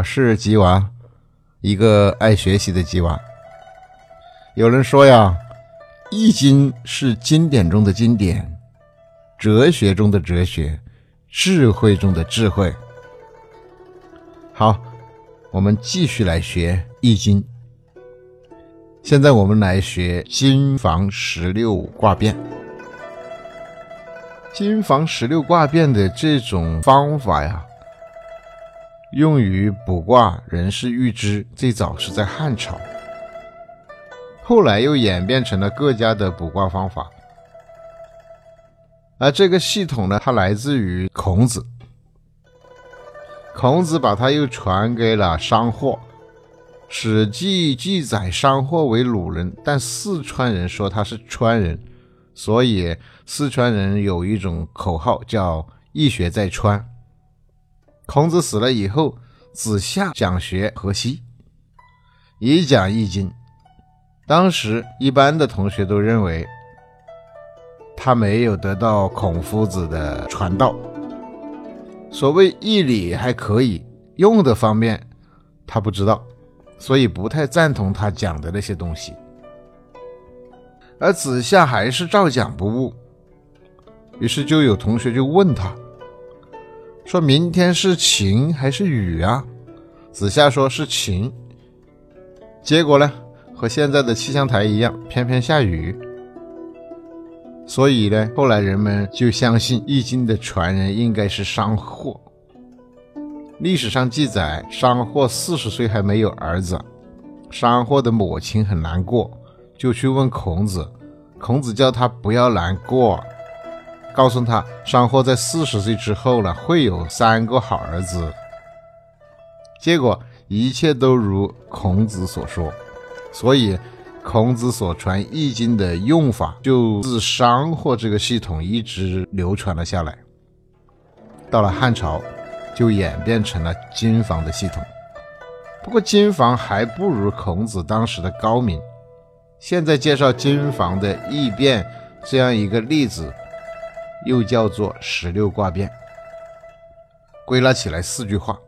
我是吉娃，一个爱学习的吉娃。有人说呀，《易经》是经典中的经典，哲学中的哲学，智慧中的智慧。好，我们继续来学《易经》。现在我们来学金房十六卦变。金房十六卦变的这种方法呀。用于卜卦，人是预知，最早是在汉朝，后来又演变成了各家的卜卦方法。而这个系统呢，它来自于孔子，孔子把它又传给了商霍。《史记》记载商霍为鲁人，但四川人说他是川人，所以四川人有一种口号叫“易学在川”。孔子死了以后，子夏讲学河西，也讲《易经》。当时一般的同学都认为他没有得到孔夫子的传道，所谓义理还可以用的方面他不知道，所以不太赞同他讲的那些东西。而子夏还是照讲不误，于是就有同学就问他。说明天是晴还是雨啊？子夏说是晴。结果呢，和现在的气象台一样，偏偏下雨。所以呢，后来人们就相信《易经》的传人应该是商霍。历史上记载，商霍四十岁还没有儿子，商霍的母亲很难过，就去问孔子。孔子叫他不要难过。告诉他，商霍在四十岁之后呢，会有三个好儿子。结果一切都如孔子所说，所以孔子所传《易经》的用法，就自商霍这个系统一直流传了下来。到了汉朝，就演变成了经房的系统。不过经房还不如孔子当时的高明。现在介绍经房的易变这样一个例子。又叫做十六卦变，归纳起来四句话，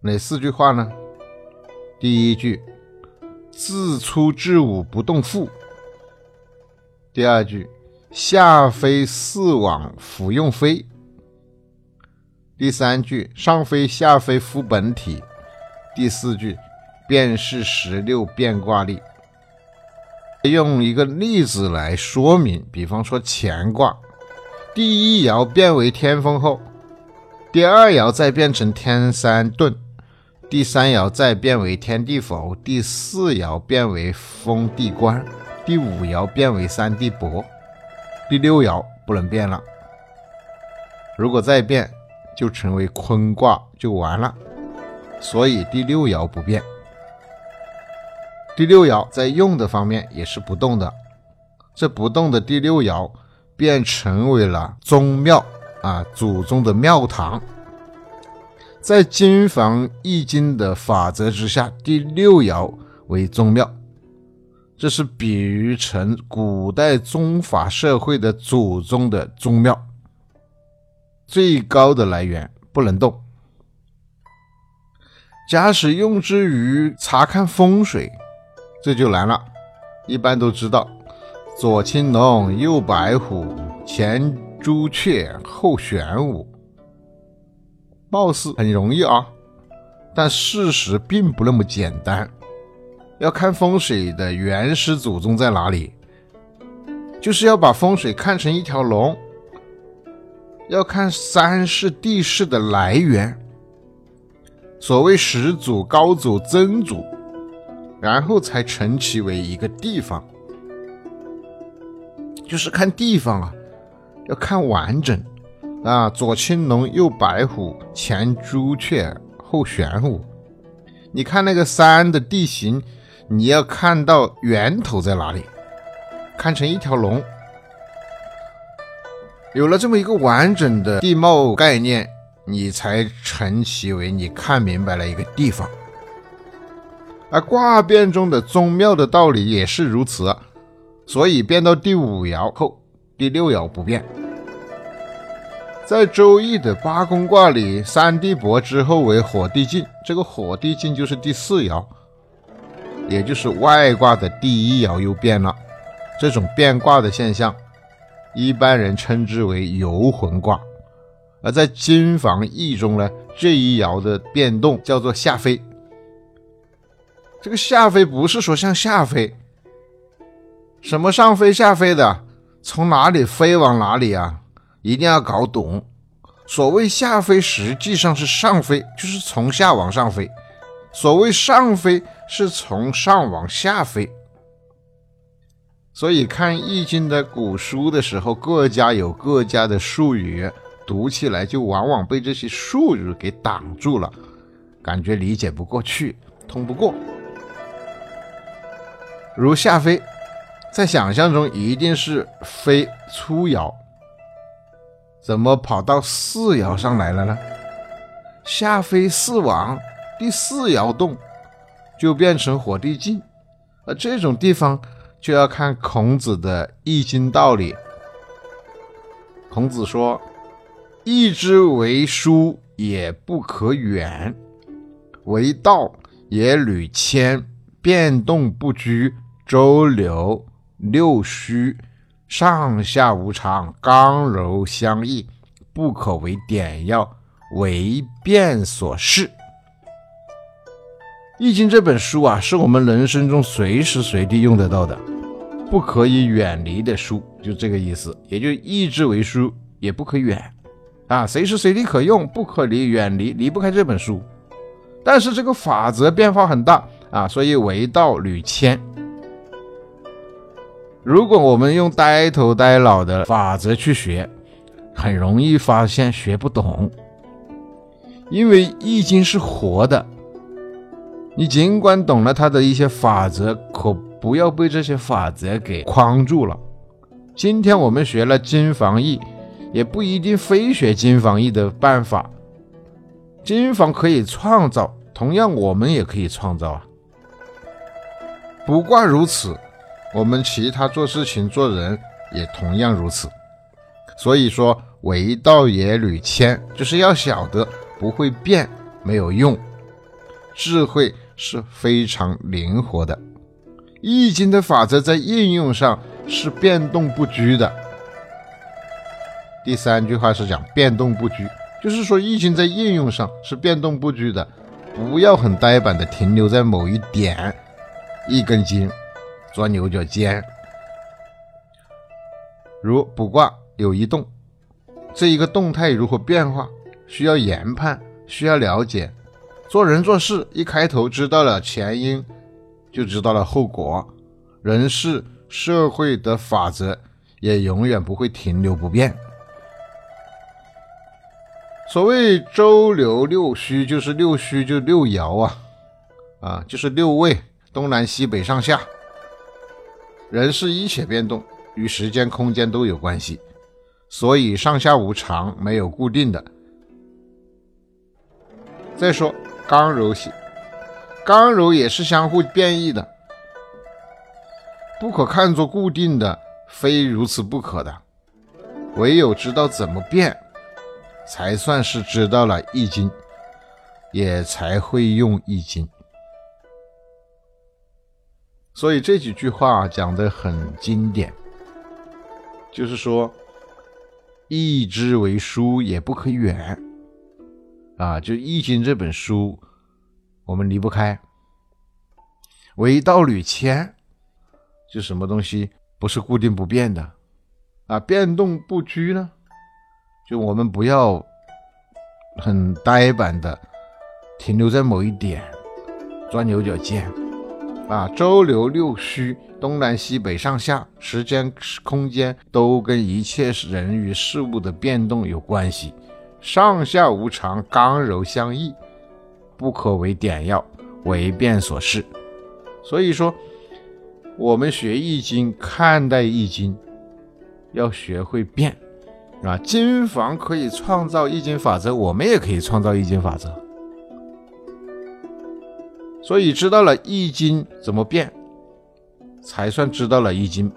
哪四句话呢？第一句，自出至五不动复；第二句，下飞四往复用飞；第三句，上飞下飞复本体；第四句，便是十六变卦例。用一个例子来说明，比方说乾卦。第一爻变为天风后，第二爻再变成天山遁，第三爻再变为天地否，第四爻变为风地观，第五爻变为山地伯，第六爻不能变了。如果再变，就成为坤卦，就完了。所以第六爻不变。第六爻在用的方面也是不动的，这不动的第六爻。便成为了宗庙啊，祖宗的庙堂。在金房易经的法则之下，第六爻为宗庙，这是比喻成古代宗法社会的祖宗的宗庙，最高的来源不能动。假使用之于查看风水，这就难了。一般都知道。左青龙，右白虎，前朱雀，后玄武，貌似很容易啊，但事实并不那么简单。要看风水的原始祖宗在哪里，就是要把风水看成一条龙，要看山势地势的来源，所谓始祖、高祖、曾祖，然后才成其为一个地方。就是看地方啊，要看完整啊，左青龙，右白虎，前朱雀，后玄武。你看那个山的地形，你要看到源头在哪里，看成一条龙。有了这么一个完整的地貌概念，你才成其为你看明白了一个地方。而卦变中的宗庙的道理也是如此。所以变到第五爻后，第六爻不变。在《周易》的八宫卦里，三地伯之后为火地进，这个火地进就是第四爻，也就是外卦的第一爻又变了。这种变卦的现象，一般人称之为游魂卦。而在金房易中呢，这一爻的变动叫做下飞。这个下飞不是说向下飞，什么上飞下飞的，从哪里飞往哪里啊？一定要搞懂，所谓下飞实际上是上飞，就是从下往上飞；所谓上飞是从上往下飞。所以看《易经》的古书的时候，各家有各家的术语，读起来就往往被这些术语给挡住了，感觉理解不过去，通不过。如下飞，在想象中一定是飞粗爻。怎么跑到四爻上来了呢？下飞四王，第四爻动，就变成火地进。而这种地方就要看孔子的易经道理。孔子说：“易之为书也不可远，为道也屡迁，变动不居，周流六虚。”上下无常，刚柔相易，不可为点要，为变所适。《易经》这本书啊，是我们人生中随时随地用得到的，不可以远离的书，就这个意思。也就易之为书，也不可远啊，随时随地可用，不可离远离，离不开这本书。但是这个法则变化很大啊，所以为道屡迁。如果我们用呆头呆脑的法则去学，很容易发现学不懂。因为易经是活的，你尽管懂了它的一些法则，可不要被这些法则给框住了。今天我们学了金房易，也不一定非学金房易的办法。金房可以创造，同样我们也可以创造啊。不挂如此。我们其他做事情、做人也同样如此。所以说，为道也屡迁，就是要晓得不会变没有用，智慧是非常灵活的。易经的法则在应用上是变动不居的。第三句话是讲变动不居，就是说易经在应用上是变动不居的，不要很呆板的停留在某一点，一根筋。钻牛角尖，如卜卦有一动，这一个动态如何变化，需要研判，需要了解。做人做事，一开头知道了前因，就知道了后果。人事社会的法则也永远不会停留不变。所谓周流六虚，就是六虚就六爻啊，啊，就是六位，东南西北上下。人是一切变动，与时间、空间都有关系，所以上下无常，没有固定的。再说刚柔性，刚柔也是相互变异的，不可看作固定的，非如此不可的。唯有知道怎么变，才算是知道了易经，也才会用易经。所以这几句话讲的很经典，就是说，易之为书也不可远啊，就《易经》这本书，我们离不开。为道屡迁，就什么东西不是固定不变的啊，变动不居呢？就我们不要很呆板的停留在某一点，钻牛角尖。啊，周流六虚，东南西北上下，时间空间都跟一切人与事物的变动有关系。上下无常，刚柔相易，不可为点要，为变所适。所以说，我们学易经，看待易经，要学会变。啊，金房可以创造易经法则，我们也可以创造易经法则。所以知道了易经怎么变，才算知道了易经，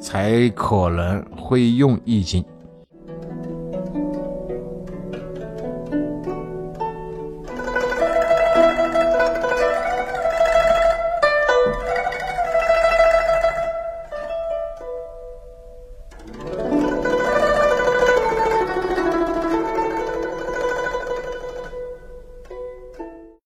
才可能会用易经。